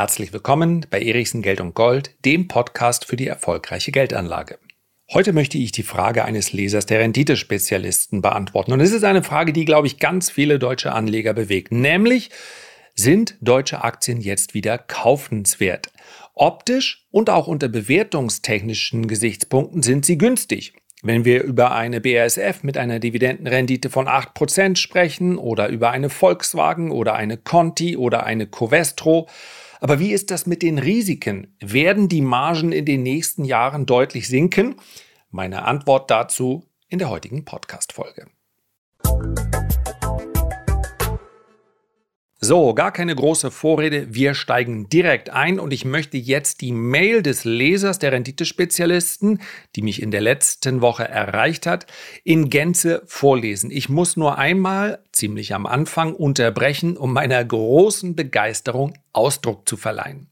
Herzlich willkommen bei Erichsen Geld und Gold, dem Podcast für die erfolgreiche Geldanlage. Heute möchte ich die Frage eines Lesers der Renditespezialisten beantworten. Und es ist eine Frage, die, glaube ich, ganz viele deutsche Anleger bewegt. Nämlich, sind deutsche Aktien jetzt wieder kaufenswert? Optisch und auch unter bewertungstechnischen Gesichtspunkten sind sie günstig. Wenn wir über eine BASF mit einer Dividendenrendite von 8% sprechen oder über eine Volkswagen oder eine Conti oder eine Covestro. Aber wie ist das mit den Risiken? Werden die Margen in den nächsten Jahren deutlich sinken? Meine Antwort dazu in der heutigen Podcast-Folge. So, gar keine große Vorrede, wir steigen direkt ein und ich möchte jetzt die Mail des Lesers der Renditespezialisten, die mich in der letzten Woche erreicht hat, in Gänze vorlesen. Ich muss nur einmal, ziemlich am Anfang, unterbrechen, um meiner großen Begeisterung Ausdruck zu verleihen.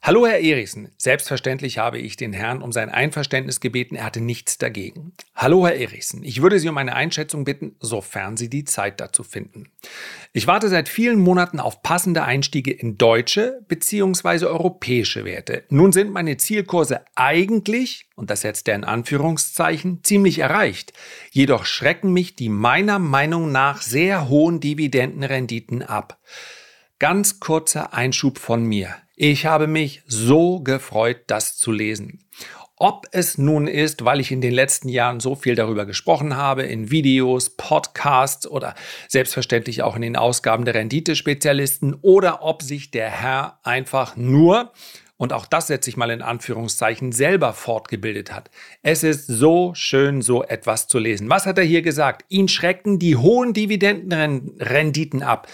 Hallo Herr Erichsen, selbstverständlich habe ich den Herrn um sein Einverständnis gebeten, er hatte nichts dagegen. Hallo Herr Erichsen, ich würde Sie um eine Einschätzung bitten, sofern Sie die Zeit dazu finden. Ich warte seit vielen Monaten auf passende Einstiege in deutsche bzw. europäische Werte. Nun sind meine Zielkurse eigentlich, und das setzt er in Anführungszeichen, ziemlich erreicht. Jedoch schrecken mich die meiner Meinung nach sehr hohen Dividendenrenditen ab. Ganz kurzer Einschub von mir. Ich habe mich so gefreut, das zu lesen. Ob es nun ist, weil ich in den letzten Jahren so viel darüber gesprochen habe, in Videos, Podcasts oder selbstverständlich auch in den Ausgaben der Renditespezialisten, oder ob sich der Herr einfach nur, und auch das setze ich mal in Anführungszeichen, selber fortgebildet hat. Es ist so schön, so etwas zu lesen. Was hat er hier gesagt? Ihn schrecken die hohen Dividendenrenditen ab.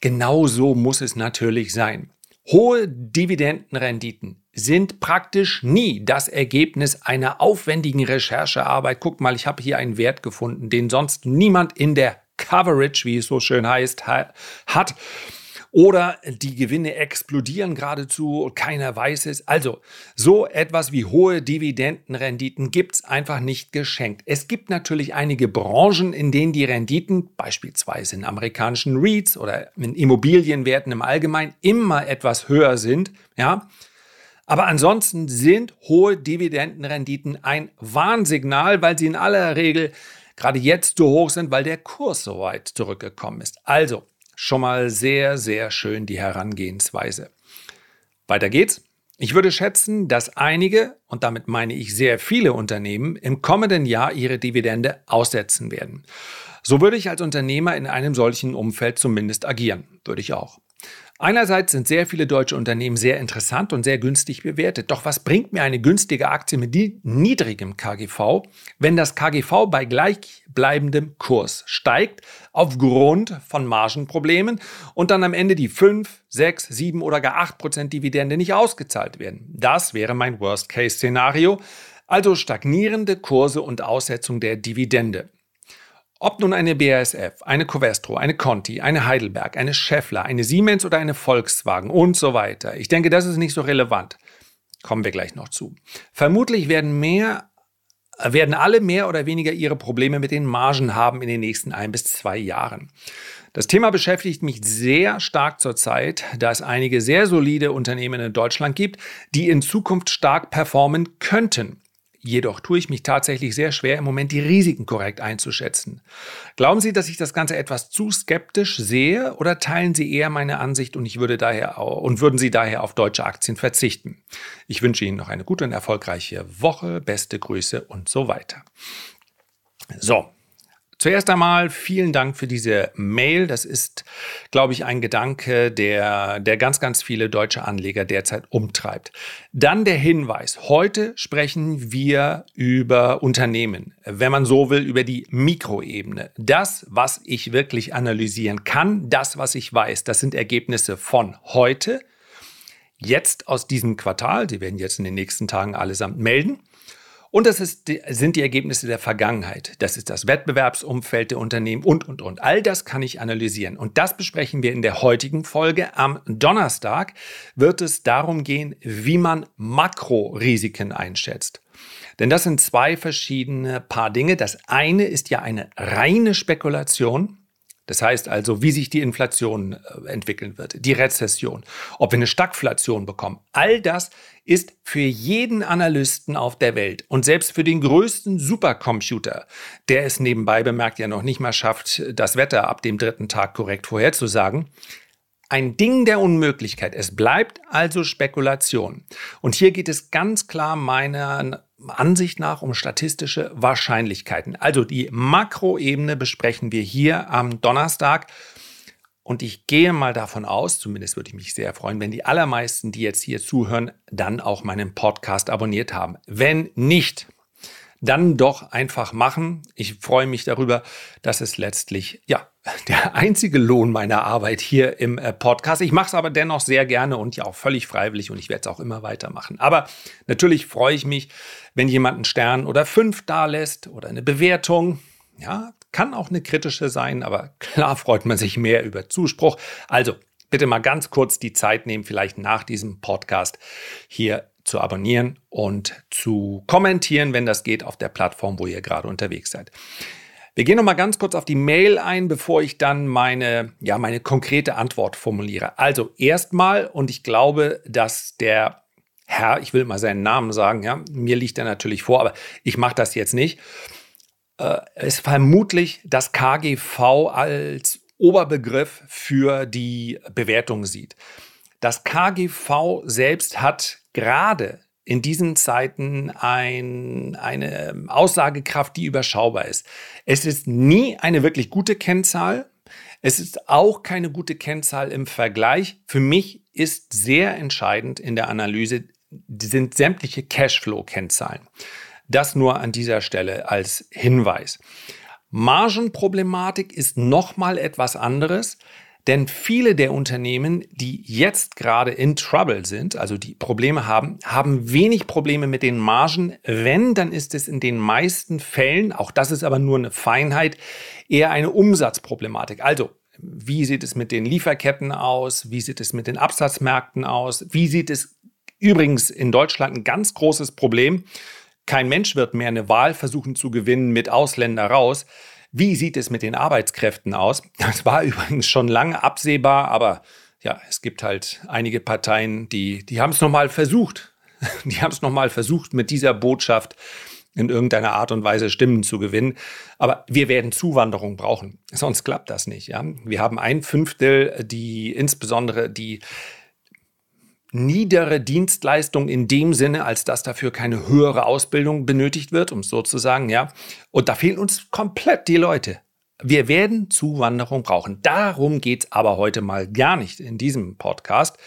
Genau so muss es natürlich sein. Hohe Dividendenrenditen sind praktisch nie das Ergebnis einer aufwendigen Recherchearbeit. Guck mal, ich habe hier einen Wert gefunden, den sonst niemand in der Coverage, wie es so schön heißt, hat. Oder die Gewinne explodieren geradezu, keiner weiß es. Also so etwas wie hohe Dividendenrenditen gibt es einfach nicht geschenkt. Es gibt natürlich einige Branchen, in denen die Renditen, beispielsweise in amerikanischen REITs oder in Immobilienwerten im Allgemeinen, immer etwas höher sind. Ja, aber ansonsten sind hohe Dividendenrenditen ein Warnsignal, weil sie in aller Regel gerade jetzt so hoch sind, weil der Kurs so weit zurückgekommen ist. Also, Schon mal sehr, sehr schön die Herangehensweise. Weiter geht's. Ich würde schätzen, dass einige, und damit meine ich sehr viele Unternehmen, im kommenden Jahr ihre Dividende aussetzen werden. So würde ich als Unternehmer in einem solchen Umfeld zumindest agieren. Würde ich auch. Einerseits sind sehr viele deutsche Unternehmen sehr interessant und sehr günstig bewertet. Doch was bringt mir eine günstige Aktie mit niedrigem KGV, wenn das KGV bei gleichbleibendem Kurs steigt aufgrund von Margenproblemen und dann am Ende die 5, 6, 7 oder gar 8 Prozent Dividende nicht ausgezahlt werden? Das wäre mein Worst-Case-Szenario. Also stagnierende Kurse und Aussetzung der Dividende. Ob nun eine BASF, eine Covestro, eine Conti, eine Heidelberg, eine Scheffler, eine Siemens oder eine Volkswagen und so weiter. Ich denke, das ist nicht so relevant. Kommen wir gleich noch zu. Vermutlich werden mehr werden alle mehr oder weniger ihre Probleme mit den Margen haben in den nächsten ein bis zwei Jahren. Das Thema beschäftigt mich sehr stark zurzeit, da es einige sehr solide Unternehmen in Deutschland gibt, die in Zukunft stark performen könnten. Jedoch tue ich mich tatsächlich sehr schwer, im Moment die Risiken korrekt einzuschätzen. Glauben Sie, dass ich das Ganze etwas zu skeptisch sehe oder teilen Sie eher meine Ansicht und ich würde daher und würden Sie daher auf deutsche Aktien verzichten? Ich wünsche Ihnen noch eine gute und erfolgreiche Woche, beste Grüße und so weiter. So, Zuerst einmal vielen Dank für diese Mail. Das ist, glaube ich, ein Gedanke, der, der ganz, ganz viele deutsche Anleger derzeit umtreibt. Dann der Hinweis. Heute sprechen wir über Unternehmen, wenn man so will, über die Mikroebene. Das, was ich wirklich analysieren kann, das, was ich weiß, das sind Ergebnisse von heute, jetzt aus diesem Quartal. Sie werden jetzt in den nächsten Tagen allesamt melden. Und das ist, sind die Ergebnisse der Vergangenheit. Das ist das Wettbewerbsumfeld der Unternehmen und, und, und. All das kann ich analysieren. Und das besprechen wir in der heutigen Folge. Am Donnerstag wird es darum gehen, wie man Makrorisiken einschätzt. Denn das sind zwei verschiedene Paar Dinge. Das eine ist ja eine reine Spekulation. Das heißt also, wie sich die Inflation äh, entwickeln wird, die Rezession, ob wir eine Stagflation bekommen. All das ist für jeden Analysten auf der Welt und selbst für den größten Supercomputer, der es nebenbei bemerkt ja noch nicht mal schafft, das Wetter ab dem dritten Tag korrekt vorherzusagen, ein Ding der Unmöglichkeit. Es bleibt also Spekulation. Und hier geht es ganz klar meiner Ansicht nach um statistische Wahrscheinlichkeiten. Also die Makroebene besprechen wir hier am Donnerstag. Und ich gehe mal davon aus, zumindest würde ich mich sehr freuen, wenn die allermeisten, die jetzt hier zuhören, dann auch meinen Podcast abonniert haben. Wenn nicht, dann doch einfach machen. Ich freue mich darüber, dass es letztlich, ja, der einzige Lohn meiner Arbeit hier im äh, Podcast. Ich mache es aber dennoch sehr gerne und ja auch völlig freiwillig und ich werde es auch immer weitermachen. Aber natürlich freue ich mich, wenn jemand einen Stern oder fünf da lässt oder eine Bewertung. Ja, kann auch eine kritische sein, aber klar freut man sich mehr über Zuspruch. Also bitte mal ganz kurz die Zeit nehmen, vielleicht nach diesem Podcast hier zu abonnieren und zu kommentieren, wenn das geht, auf der Plattform, wo ihr gerade unterwegs seid. Wir gehen noch mal ganz kurz auf die Mail ein, bevor ich dann meine, ja, meine konkrete Antwort formuliere. Also erstmal, und ich glaube, dass der Herr, ich will mal seinen Namen sagen, ja, mir liegt er natürlich vor, aber ich mache das jetzt nicht, äh, ist vermutlich das KGV als Oberbegriff für die Bewertung sieht. Das KGV selbst hat gerade in diesen Zeiten ein, eine Aussagekraft, die überschaubar ist. Es ist nie eine wirklich gute Kennzahl. Es ist auch keine gute Kennzahl im Vergleich. Für mich ist sehr entscheidend in der Analyse sind sämtliche Cashflow-Kennzahlen. Das nur an dieser Stelle als Hinweis. Margenproblematik ist nochmal etwas anderes. Denn viele der Unternehmen, die jetzt gerade in Trouble sind, also die Probleme haben, haben wenig Probleme mit den Margen. Wenn, dann ist es in den meisten Fällen, auch das ist aber nur eine Feinheit, eher eine Umsatzproblematik. Also, wie sieht es mit den Lieferketten aus? Wie sieht es mit den Absatzmärkten aus? Wie sieht es übrigens in Deutschland ein ganz großes Problem? Kein Mensch wird mehr eine Wahl versuchen zu gewinnen mit Ausländer raus. Wie sieht es mit den Arbeitskräften aus? Das war übrigens schon lange absehbar, aber ja, es gibt halt einige Parteien, die, die haben es nochmal versucht. Die haben es nochmal versucht, mit dieser Botschaft in irgendeiner Art und Weise Stimmen zu gewinnen. Aber wir werden Zuwanderung brauchen. Sonst klappt das nicht. Ja? Wir haben ein Fünftel, die insbesondere die niedere Dienstleistung in dem Sinne, als dass dafür keine höhere Ausbildung benötigt wird, um es so zu sagen, ja. Und da fehlen uns komplett die Leute. Wir werden Zuwanderung brauchen. Darum geht es aber heute mal gar nicht in diesem Podcast.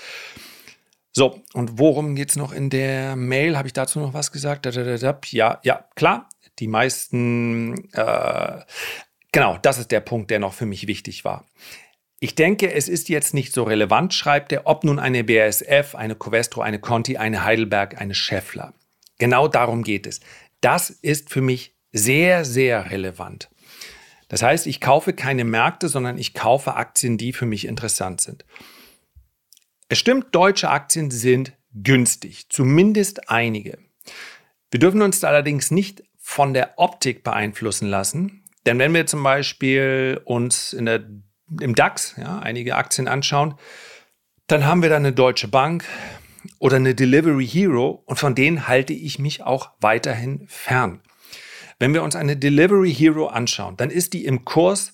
So, und worum geht es noch in der Mail? Habe ich dazu noch was gesagt? Ja, ja, klar. Die meisten, äh, genau, das ist der Punkt, der noch für mich wichtig war. Ich denke, es ist jetzt nicht so relevant, schreibt er, ob nun eine BASF, eine Covestro, eine Conti, eine Heidelberg, eine Scheffler. Genau darum geht es. Das ist für mich sehr, sehr relevant. Das heißt, ich kaufe keine Märkte, sondern ich kaufe Aktien, die für mich interessant sind. Es stimmt, deutsche Aktien sind günstig, zumindest einige. Wir dürfen uns allerdings nicht von der Optik beeinflussen lassen, denn wenn wir zum Beispiel uns in der im DAX ja, einige Aktien anschauen, dann haben wir da eine Deutsche Bank oder eine Delivery Hero und von denen halte ich mich auch weiterhin fern. Wenn wir uns eine Delivery Hero anschauen, dann ist die im Kurs,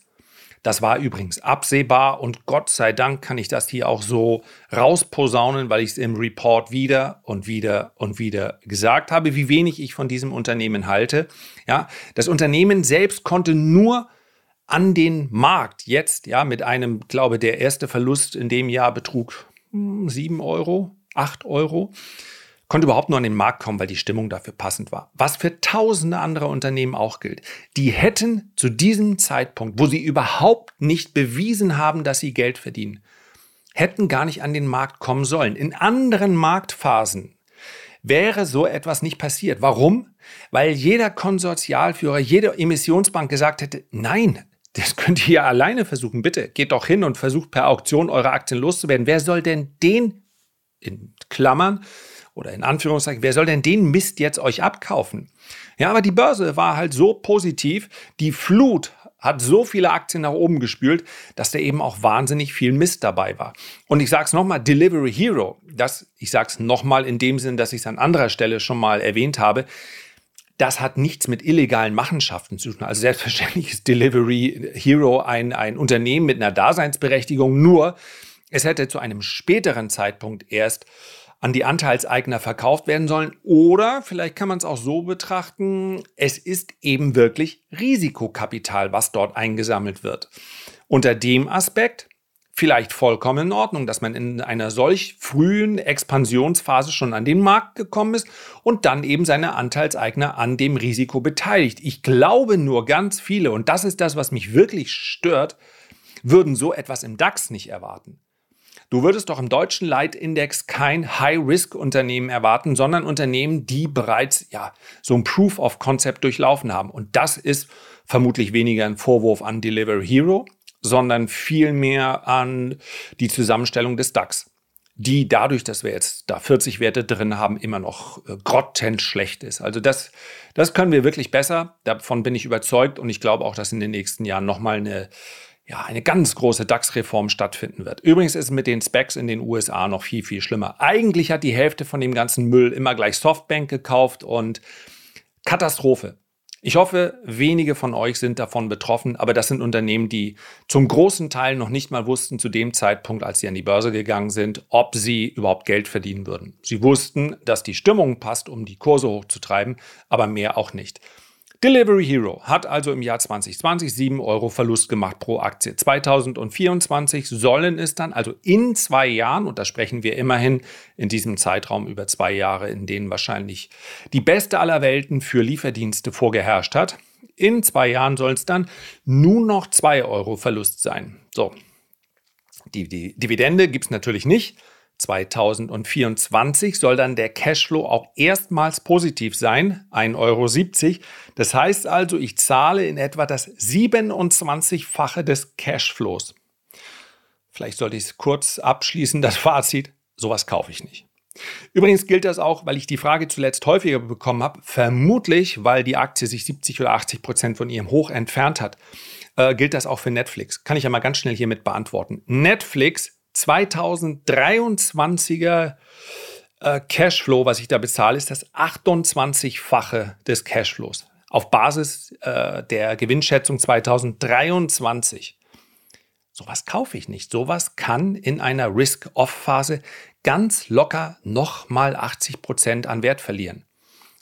das war übrigens absehbar und Gott sei Dank kann ich das hier auch so rausposaunen, weil ich es im Report wieder und wieder und wieder gesagt habe, wie wenig ich von diesem Unternehmen halte. Ja, das Unternehmen selbst konnte nur an den Markt jetzt, ja, mit einem, glaube der erste Verlust in dem Jahr betrug 7 hm, Euro, 8 Euro, konnte überhaupt nur an den Markt kommen, weil die Stimmung dafür passend war. Was für tausende andere Unternehmen auch gilt. Die hätten zu diesem Zeitpunkt, wo sie überhaupt nicht bewiesen haben, dass sie Geld verdienen, hätten gar nicht an den Markt kommen sollen. In anderen Marktphasen wäre so etwas nicht passiert. Warum? Weil jeder Konsortialführer, jede Emissionsbank gesagt hätte, nein, das könnt ihr ja alleine versuchen. Bitte geht doch hin und versucht per Auktion eure Aktien loszuwerden. Wer soll denn den, in Klammern oder in Anführungszeichen, wer soll denn den Mist jetzt euch abkaufen? Ja, aber die Börse war halt so positiv. Die Flut hat so viele Aktien nach oben gespült, dass da eben auch wahnsinnig viel Mist dabei war. Und ich sage es nochmal, Delivery Hero, das, ich sage es nochmal in dem Sinn, dass ich es an anderer Stelle schon mal erwähnt habe, das hat nichts mit illegalen Machenschaften zu tun. Also selbstverständlich ist Delivery Hero ein, ein Unternehmen mit einer Daseinsberechtigung, nur es hätte zu einem späteren Zeitpunkt erst an die Anteilseigner verkauft werden sollen. Oder vielleicht kann man es auch so betrachten, es ist eben wirklich Risikokapital, was dort eingesammelt wird. Unter dem Aspekt vielleicht vollkommen in Ordnung, dass man in einer solch frühen Expansionsphase schon an den Markt gekommen ist und dann eben seine Anteilseigner an dem Risiko beteiligt. Ich glaube nur ganz viele, und das ist das, was mich wirklich stört, würden so etwas im DAX nicht erwarten. Du würdest doch im deutschen Leitindex kein High-Risk-Unternehmen erwarten, sondern Unternehmen, die bereits ja, so ein Proof of Concept durchlaufen haben. Und das ist vermutlich weniger ein Vorwurf an Delivery Hero, sondern vielmehr an die Zusammenstellung des DAX, die dadurch, dass wir jetzt da 40 Werte drin haben, immer noch äh, grottenschlecht ist. Also das, das können wir wirklich besser. Davon bin ich überzeugt und ich glaube auch, dass in den nächsten Jahren nochmal eine ja, eine ganz große DAX-Reform stattfinden wird. Übrigens ist es mit den Specs in den USA noch viel, viel schlimmer. Eigentlich hat die Hälfte von dem ganzen Müll immer gleich Softbank gekauft und Katastrophe. Ich hoffe, wenige von euch sind davon betroffen, aber das sind Unternehmen, die zum großen Teil noch nicht mal wussten zu dem Zeitpunkt, als sie an die Börse gegangen sind, ob sie überhaupt Geld verdienen würden. Sie wussten, dass die Stimmung passt, um die Kurse hochzutreiben, aber mehr auch nicht. Delivery Hero hat also im Jahr 2020 7 Euro Verlust gemacht pro Aktie. 2024 sollen es dann, also in zwei Jahren, und da sprechen wir immerhin in diesem Zeitraum über zwei Jahre, in denen wahrscheinlich die beste aller Welten für Lieferdienste vorgeherrscht hat, in zwei Jahren soll es dann nur noch 2 Euro Verlust sein. So, die, die Dividende gibt es natürlich nicht. 2024 soll dann der Cashflow auch erstmals positiv sein, 1,70 Euro. Das heißt also, ich zahle in etwa das 27-fache des Cashflows. Vielleicht sollte ich es kurz abschließen, das Fazit, sowas kaufe ich nicht. Übrigens gilt das auch, weil ich die Frage zuletzt häufiger bekommen habe, vermutlich, weil die Aktie sich 70 oder 80 Prozent von ihrem Hoch entfernt hat, äh, gilt das auch für Netflix. Kann ich ja mal ganz schnell hiermit beantworten. Netflix 2023er äh, Cashflow, was ich da bezahle, ist das 28-fache des Cashflows auf Basis äh, der Gewinnschätzung 2023. Sowas kaufe ich nicht. Sowas kann in einer Risk-Off-Phase ganz locker nochmal 80 Prozent an Wert verlieren.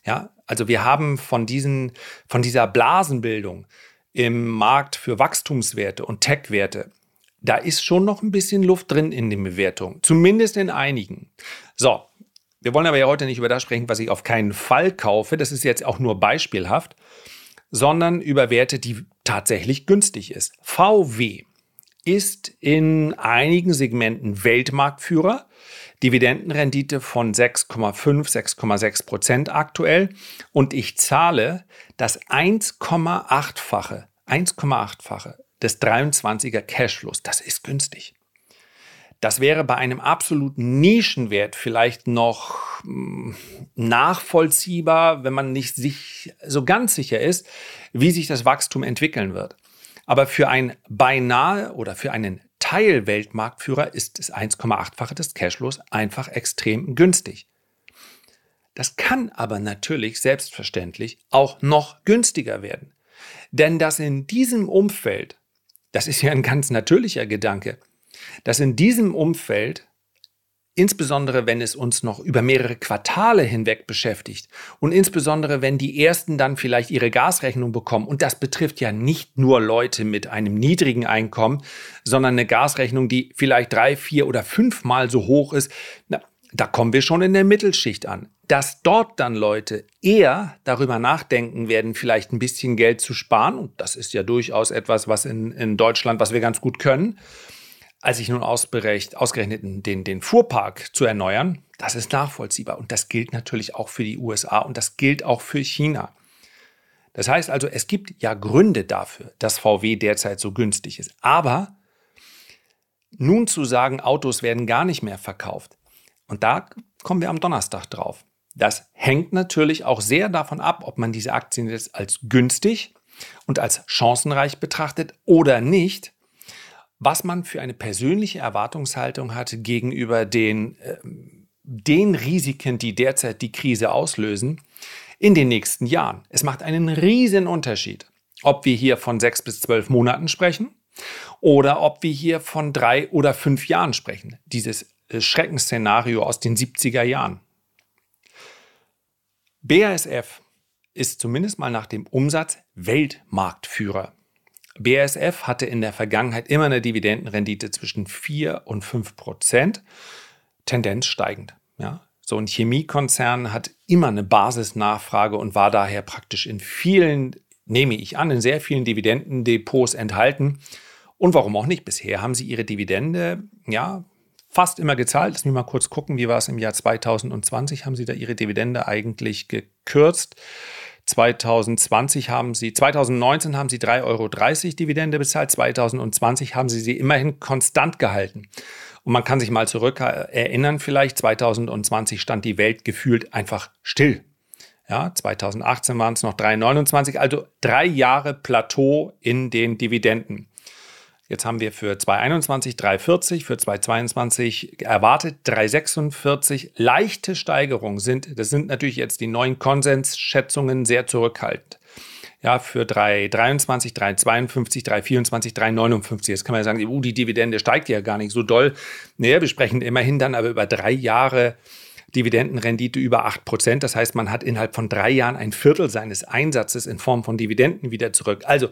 Ja, also wir haben von, diesen, von dieser Blasenbildung im Markt für Wachstumswerte und Tech-Werte da ist schon noch ein bisschen Luft drin in den Bewertungen, zumindest in einigen. So, wir wollen aber ja heute nicht über das sprechen, was ich auf keinen Fall kaufe, das ist jetzt auch nur beispielhaft, sondern über Werte, die tatsächlich günstig ist. VW ist in einigen Segmenten Weltmarktführer. Dividendenrendite von 6,5, 6,6 Prozent aktuell. Und ich zahle das 1,8-fache, 1,8-fache des 23er Cashflows. Das ist günstig. Das wäre bei einem absoluten Nischenwert vielleicht noch hm, nachvollziehbar, wenn man nicht sich so ganz sicher ist, wie sich das Wachstum entwickeln wird. Aber für ein beinahe oder für einen Teilweltmarktführer ist das 1,8-fache des Cashflows einfach extrem günstig. Das kann aber natürlich selbstverständlich auch noch günstiger werden. Denn dass in diesem Umfeld das ist ja ein ganz natürlicher Gedanke, dass in diesem Umfeld, insbesondere wenn es uns noch über mehrere Quartale hinweg beschäftigt und insbesondere wenn die ersten dann vielleicht ihre Gasrechnung bekommen, und das betrifft ja nicht nur Leute mit einem niedrigen Einkommen, sondern eine Gasrechnung, die vielleicht drei, vier oder fünfmal so hoch ist, na, da kommen wir schon in der Mittelschicht an. Dass dort dann Leute eher darüber nachdenken werden, vielleicht ein bisschen Geld zu sparen, und das ist ja durchaus etwas, was in, in Deutschland, was wir ganz gut können, als sich nun ausgerechnet den, den Fuhrpark zu erneuern, das ist nachvollziehbar. Und das gilt natürlich auch für die USA und das gilt auch für China. Das heißt also, es gibt ja Gründe dafür, dass VW derzeit so günstig ist. Aber nun zu sagen, Autos werden gar nicht mehr verkauft, und da kommen wir am Donnerstag drauf. Das hängt natürlich auch sehr davon ab, ob man diese Aktien jetzt als günstig und als chancenreich betrachtet oder nicht, was man für eine persönliche Erwartungshaltung hat gegenüber den, äh, den Risiken, die derzeit die Krise auslösen, in den nächsten Jahren. Es macht einen riesen Unterschied, ob wir hier von sechs bis zwölf Monaten sprechen oder ob wir hier von drei oder fünf Jahren sprechen. Dieses Schreckensszenario aus den 70er Jahren. BASF ist zumindest mal nach dem Umsatz Weltmarktführer. BASF hatte in der Vergangenheit immer eine Dividendenrendite zwischen 4 und 5 Prozent, Tendenz steigend. Ja? So ein Chemiekonzern hat immer eine Basisnachfrage und war daher praktisch in vielen, nehme ich an, in sehr vielen Dividendendepots enthalten. Und warum auch nicht? Bisher haben sie ihre Dividende ja fast immer gezahlt. Lass mich mal kurz gucken, wie war es im Jahr 2020? Haben sie da ihre Dividende eigentlich gekürzt? 2020 haben sie, 2019 haben sie 3,30 Euro Dividende bezahlt, 2020 haben sie sie immerhin konstant gehalten. Und man kann sich mal zurück erinnern, vielleicht 2020 stand die Welt gefühlt einfach still. Ja, 2018 waren es noch 3,29, also drei Jahre Plateau in den Dividenden. Jetzt haben wir für 2021 3,40, für 2022 erwartet 3,46. Leichte Steigerungen sind, das sind natürlich jetzt die neuen Konsensschätzungen sehr zurückhaltend. Ja, für 3,23, 3,52, 3,24, 3,59. Jetzt kann man ja sagen, uh, die Dividende steigt ja gar nicht so doll. Naja, wir sprechen immerhin dann aber über drei Jahre Dividendenrendite über 8 Prozent. Das heißt, man hat innerhalb von drei Jahren ein Viertel seines Einsatzes in Form von Dividenden wieder zurück. Also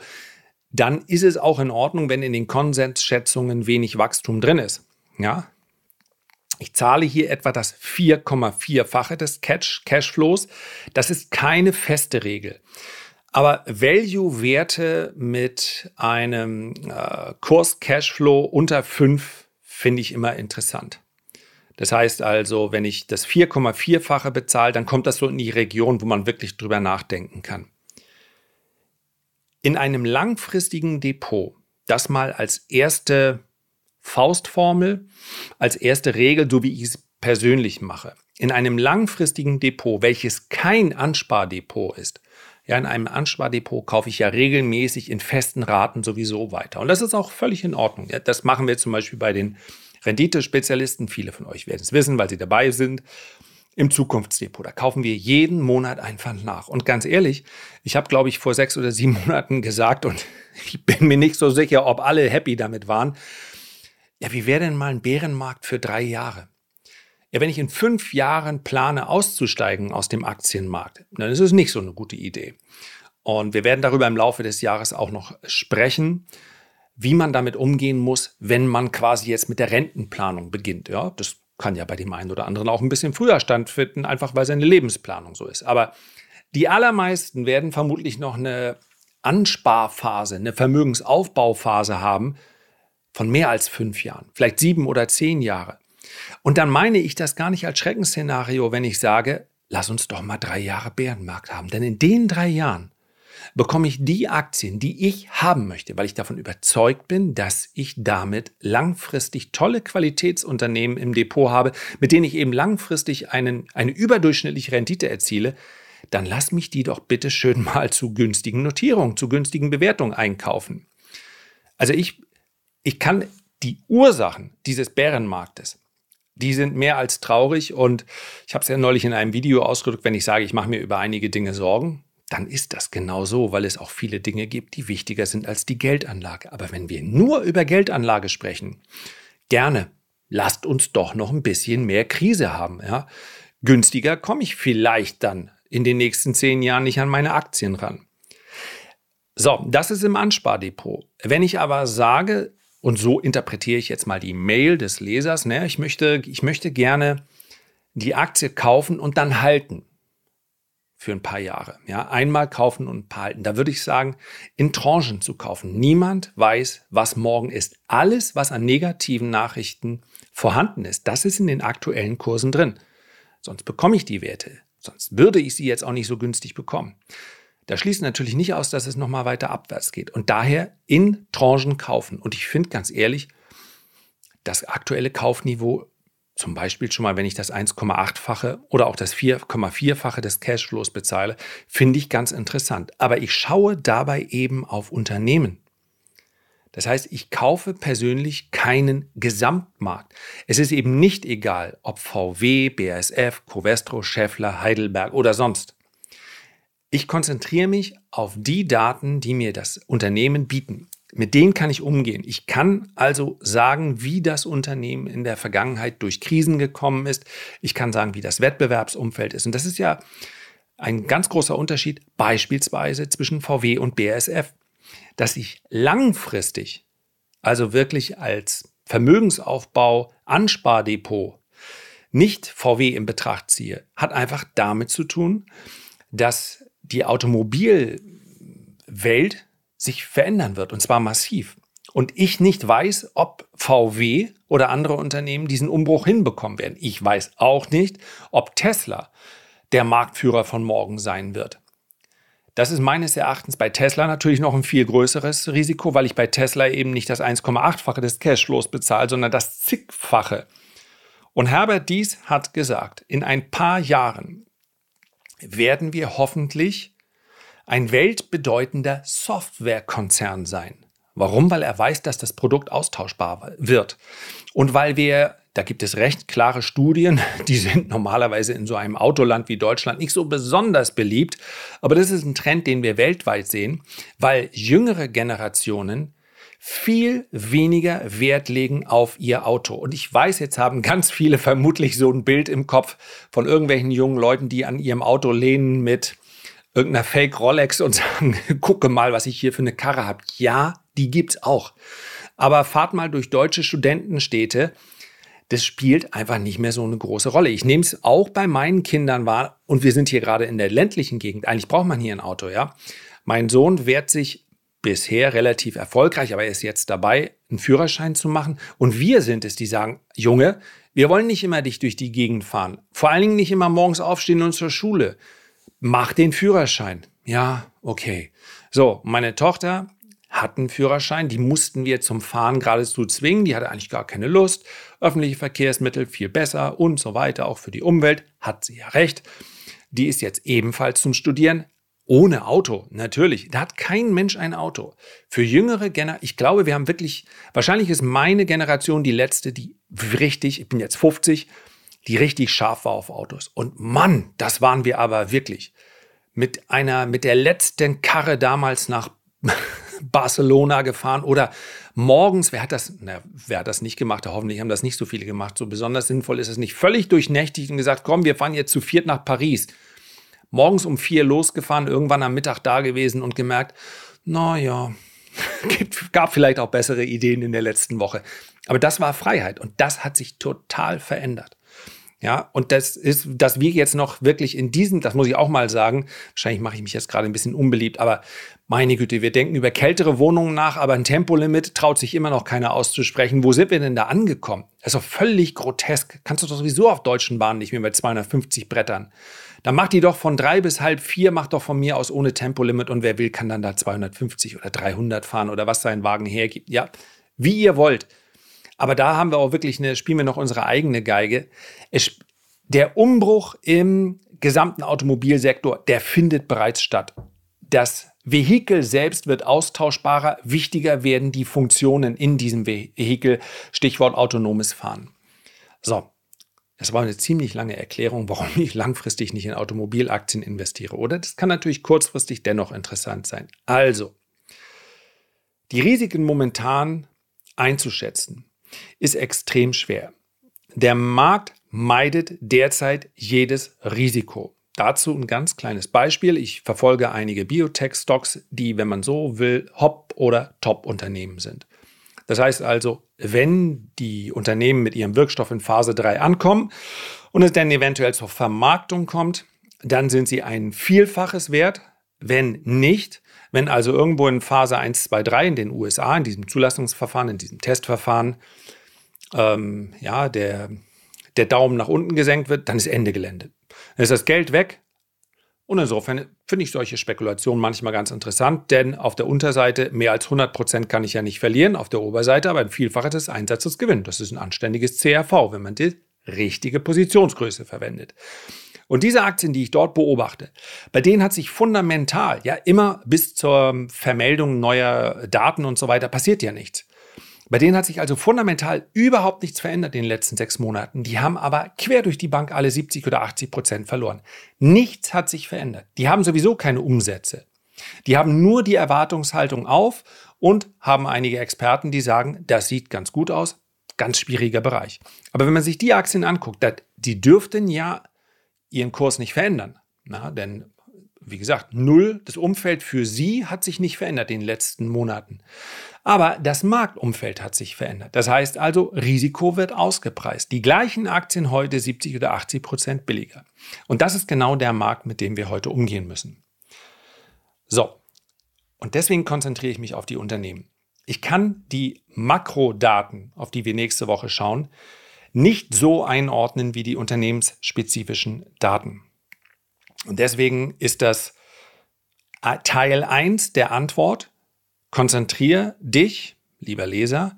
dann ist es auch in Ordnung, wenn in den Konsensschätzungen wenig Wachstum drin ist. Ja? Ich zahle hier etwa das 4,4-fache des Cash Cashflows. Das ist keine feste Regel. Aber Value-Werte mit einem äh, Kurs-Cashflow unter 5 finde ich immer interessant. Das heißt also, wenn ich das 4,4-fache bezahle, dann kommt das so in die Region, wo man wirklich drüber nachdenken kann. In einem langfristigen Depot, das mal als erste Faustformel, als erste Regel, so wie ich es persönlich mache. In einem langfristigen Depot, welches kein Anspardepot ist, ja, in einem Anspardepot kaufe ich ja regelmäßig in festen Raten sowieso weiter. Und das ist auch völlig in Ordnung. Ja, das machen wir zum Beispiel bei den Renditespezialisten. Viele von euch werden es wissen, weil sie dabei sind im Zukunftsdepot. Da kaufen wir jeden Monat ein Pfand nach. Und ganz ehrlich, ich habe, glaube ich, vor sechs oder sieben Monaten gesagt, und ich bin mir nicht so sicher, ob alle happy damit waren, ja, wie wäre denn mal ein Bärenmarkt für drei Jahre? Ja, wenn ich in fünf Jahren plane, auszusteigen aus dem Aktienmarkt, dann ist es nicht so eine gute Idee. Und wir werden darüber im Laufe des Jahres auch noch sprechen, wie man damit umgehen muss, wenn man quasi jetzt mit der Rentenplanung beginnt. Ja, das kann ja bei dem einen oder anderen auch ein bisschen früher stattfinden, einfach weil seine Lebensplanung so ist. Aber die allermeisten werden vermutlich noch eine Ansparphase, eine Vermögensaufbauphase haben von mehr als fünf Jahren, vielleicht sieben oder zehn Jahre. Und dann meine ich das gar nicht als Schreckensszenario, wenn ich sage, lass uns doch mal drei Jahre Bärenmarkt haben. Denn in den drei Jahren bekomme ich die Aktien, die ich haben möchte, weil ich davon überzeugt bin, dass ich damit langfristig tolle Qualitätsunternehmen im Depot habe, mit denen ich eben langfristig einen, eine überdurchschnittliche Rendite erziele, dann lass mich die doch bitte schön mal zu günstigen Notierungen, zu günstigen Bewertungen einkaufen. Also ich, ich kann die Ursachen dieses Bärenmarktes, die sind mehr als traurig und ich habe es ja neulich in einem Video ausgedrückt, wenn ich sage, ich mache mir über einige Dinge Sorgen, dann ist das genau so, weil es auch viele Dinge gibt, die wichtiger sind als die Geldanlage. Aber wenn wir nur über Geldanlage sprechen, gerne, lasst uns doch noch ein bisschen mehr Krise haben. Ja? Günstiger komme ich vielleicht dann in den nächsten zehn Jahren nicht an meine Aktien ran. So, das ist im Anspardepot. Wenn ich aber sage, und so interpretiere ich jetzt mal die Mail des Lesers, ne, ich, möchte, ich möchte gerne die Aktie kaufen und dann halten für ein paar Jahre. Ja, einmal kaufen und behalten. Da würde ich sagen, in Tranchen zu kaufen. Niemand weiß, was morgen ist. Alles, was an negativen Nachrichten vorhanden ist, das ist in den aktuellen Kursen drin. Sonst bekomme ich die Werte. Sonst würde ich sie jetzt auch nicht so günstig bekommen. Da schließt natürlich nicht aus, dass es nochmal weiter abwärts geht. Und daher in Tranchen kaufen. Und ich finde ganz ehrlich, das aktuelle Kaufniveau zum Beispiel schon mal, wenn ich das 1,8-fache oder auch das 4,4-fache des Cashflows bezahle, finde ich ganz interessant. Aber ich schaue dabei eben auf Unternehmen. Das heißt, ich kaufe persönlich keinen Gesamtmarkt. Es ist eben nicht egal, ob VW, BASF, Covestro, Scheffler, Heidelberg oder sonst. Ich konzentriere mich auf die Daten, die mir das Unternehmen bieten. Mit denen kann ich umgehen. Ich kann also sagen, wie das Unternehmen in der Vergangenheit durch Krisen gekommen ist. Ich kann sagen, wie das Wettbewerbsumfeld ist. Und das ist ja ein ganz großer Unterschied beispielsweise zwischen VW und BASF, dass ich langfristig, also wirklich als Vermögensaufbau, Anspardepot, nicht VW in Betracht ziehe, hat einfach damit zu tun, dass die Automobilwelt sich verändern wird, und zwar massiv. Und ich nicht weiß, ob VW oder andere Unternehmen diesen Umbruch hinbekommen werden. Ich weiß auch nicht, ob Tesla der Marktführer von morgen sein wird. Das ist meines Erachtens bei Tesla natürlich noch ein viel größeres Risiko, weil ich bei Tesla eben nicht das 1,8-fache des Cashflows bezahle, sondern das zigfache. Und Herbert Dies hat gesagt, in ein paar Jahren werden wir hoffentlich ein weltbedeutender Softwarekonzern sein. Warum? Weil er weiß, dass das Produkt austauschbar wird. Und weil wir, da gibt es recht klare Studien, die sind normalerweise in so einem Autoland wie Deutschland nicht so besonders beliebt, aber das ist ein Trend, den wir weltweit sehen, weil jüngere Generationen viel weniger Wert legen auf ihr Auto. Und ich weiß, jetzt haben ganz viele vermutlich so ein Bild im Kopf von irgendwelchen jungen Leuten, die an ihrem Auto lehnen mit irgendeiner Fake Rolex und sagen, gucke mal, was ich hier für eine Karre habe. Ja, die gibt's auch. Aber fahrt mal durch deutsche Studentenstädte. Das spielt einfach nicht mehr so eine große Rolle. Ich nehme es auch bei meinen Kindern wahr und wir sind hier gerade in der ländlichen Gegend. Eigentlich braucht man hier ein Auto, ja. Mein Sohn wehrt sich bisher relativ erfolgreich, aber er ist jetzt dabei, einen Führerschein zu machen. Und wir sind es, die sagen, Junge, wir wollen nicht immer dich durch die Gegend fahren. Vor allen Dingen nicht immer morgens aufstehen und zur Schule mach den Führerschein. Ja, okay. So, meine Tochter hat einen Führerschein, die mussten wir zum Fahren geradezu zwingen, die hatte eigentlich gar keine Lust. Öffentliche Verkehrsmittel viel besser und so weiter, auch für die Umwelt, hat sie ja recht. Die ist jetzt ebenfalls zum Studieren, ohne Auto, natürlich. Da hat kein Mensch ein Auto. Für jüngere Generationen, ich glaube, wir haben wirklich, wahrscheinlich ist meine Generation die letzte, die richtig, ich bin jetzt 50, die richtig scharf war auf Autos. Und Mann, das waren wir aber wirklich. Mit einer, mit der letzten Karre damals nach Barcelona gefahren oder morgens, wer hat das, na, wer hat das nicht gemacht? Hoffentlich haben das nicht so viele gemacht. So besonders sinnvoll ist es nicht. Völlig durchnächtigt und gesagt, komm, wir fahren jetzt zu viert nach Paris. Morgens um vier losgefahren, irgendwann am Mittag da gewesen und gemerkt, naja, gab vielleicht auch bessere Ideen in der letzten Woche. Aber das war Freiheit und das hat sich total verändert. Ja, und das ist, dass wir jetzt noch wirklich in diesem, das muss ich auch mal sagen, wahrscheinlich mache ich mich jetzt gerade ein bisschen unbeliebt, aber meine Güte, wir denken über kältere Wohnungen nach, aber ein Tempolimit traut sich immer noch keiner auszusprechen. Wo sind wir denn da angekommen? Das ist doch völlig grotesk. Kannst du doch sowieso auf deutschen Bahnen nicht mehr mit 250 Brettern. Dann macht die doch von drei bis halb vier, macht doch von mir aus ohne Tempolimit und wer will, kann dann da 250 oder 300 fahren oder was sein Wagen hergibt. Ja, wie ihr wollt. Aber da haben wir auch wirklich eine, spielen wir noch unsere eigene Geige. Es, der Umbruch im gesamten Automobilsektor, der findet bereits statt. Das Vehikel selbst wird austauschbarer, wichtiger werden die Funktionen in diesem Vehikel, Stichwort autonomes Fahren. So, das war eine ziemlich lange Erklärung, warum ich langfristig nicht in Automobilaktien investiere. Oder das kann natürlich kurzfristig dennoch interessant sein. Also, die Risiken momentan einzuschätzen ist extrem schwer. Der Markt meidet derzeit jedes Risiko. Dazu ein ganz kleines Beispiel. Ich verfolge einige Biotech-Stocks, die, wenn man so will, Hop- oder Top-Unternehmen sind. Das heißt also, wenn die Unternehmen mit ihrem Wirkstoff in Phase 3 ankommen und es dann eventuell zur Vermarktung kommt, dann sind sie ein Vielfaches wert. Wenn nicht, wenn also irgendwo in Phase 1, 2, 3 in den USA, in diesem Zulassungsverfahren, in diesem Testverfahren, ähm, ja, der, der Daumen nach unten gesenkt wird, dann ist Ende Gelände. Dann ist das Geld weg. Und insofern finde ich solche Spekulationen manchmal ganz interessant, denn auf der Unterseite mehr als 100 Prozent kann ich ja nicht verlieren, auf der Oberseite aber ein Vielfaches des Einsatzes gewinnen. Das ist ein anständiges CRV, wenn man das richtige Positionsgröße verwendet. Und diese Aktien, die ich dort beobachte, bei denen hat sich fundamental, ja immer bis zur Vermeldung neuer Daten und so weiter, passiert ja nichts. Bei denen hat sich also fundamental überhaupt nichts verändert in den letzten sechs Monaten. Die haben aber quer durch die Bank alle 70 oder 80 Prozent verloren. Nichts hat sich verändert. Die haben sowieso keine Umsätze. Die haben nur die Erwartungshaltung auf und haben einige Experten, die sagen, das sieht ganz gut aus, ganz schwieriger Bereich. Aber wenn man sich die Aktien anguckt, die dürften ja ihren Kurs nicht verändern. Na, denn wie gesagt, null. Das Umfeld für sie hat sich nicht verändert in den letzten Monaten. Aber das Marktumfeld hat sich verändert. Das heißt also, Risiko wird ausgepreist. Die gleichen Aktien heute 70 oder 80 Prozent billiger. Und das ist genau der Markt, mit dem wir heute umgehen müssen. So. Und deswegen konzentriere ich mich auf die Unternehmen. Ich kann die Makrodaten, auf die wir nächste Woche schauen, nicht so einordnen wie die unternehmensspezifischen Daten. Und deswegen ist das Teil 1 der Antwort, konzentriere dich, lieber Leser,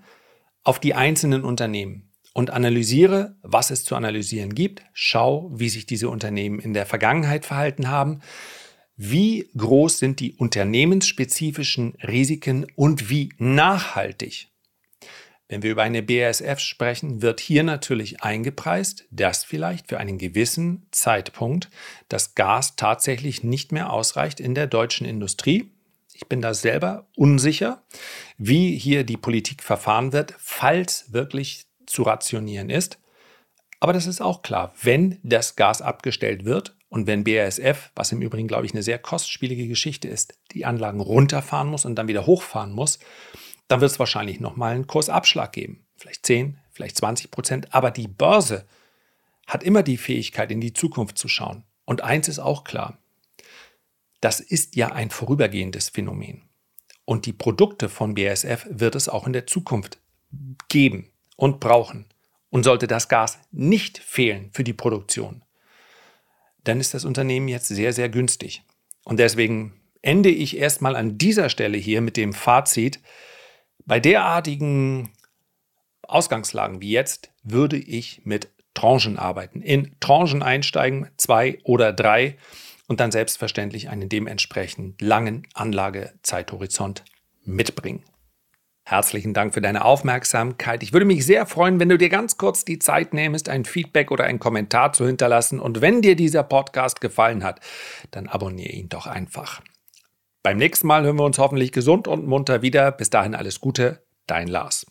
auf die einzelnen Unternehmen und analysiere, was es zu analysieren gibt. Schau, wie sich diese Unternehmen in der Vergangenheit verhalten haben. Wie groß sind die unternehmensspezifischen Risiken und wie nachhaltig wenn wir über eine BASF sprechen, wird hier natürlich eingepreist, dass vielleicht für einen gewissen Zeitpunkt das Gas tatsächlich nicht mehr ausreicht in der deutschen Industrie. Ich bin da selber unsicher, wie hier die Politik verfahren wird, falls wirklich zu rationieren ist. Aber das ist auch klar, wenn das Gas abgestellt wird und wenn BASF, was im Übrigen, glaube ich, eine sehr kostspielige Geschichte ist, die Anlagen runterfahren muss und dann wieder hochfahren muss, dann wird es wahrscheinlich nochmal einen Kursabschlag geben. Vielleicht 10, vielleicht 20 Prozent. Aber die Börse hat immer die Fähigkeit, in die Zukunft zu schauen. Und eins ist auch klar. Das ist ja ein vorübergehendes Phänomen. Und die Produkte von BASF wird es auch in der Zukunft geben und brauchen. Und sollte das Gas nicht fehlen für die Produktion, dann ist das Unternehmen jetzt sehr, sehr günstig. Und deswegen ende ich erstmal an dieser Stelle hier mit dem Fazit, bei derartigen Ausgangslagen wie jetzt würde ich mit Tranchen arbeiten. In Tranchen einsteigen, zwei oder drei und dann selbstverständlich einen dementsprechend langen Anlagezeithorizont mitbringen. Herzlichen Dank für deine Aufmerksamkeit. Ich würde mich sehr freuen, wenn du dir ganz kurz die Zeit nimmst, ein Feedback oder einen Kommentar zu hinterlassen. Und wenn dir dieser Podcast gefallen hat, dann abonniere ihn doch einfach. Beim nächsten Mal hören wir uns hoffentlich gesund und munter wieder. Bis dahin alles Gute, dein Lars.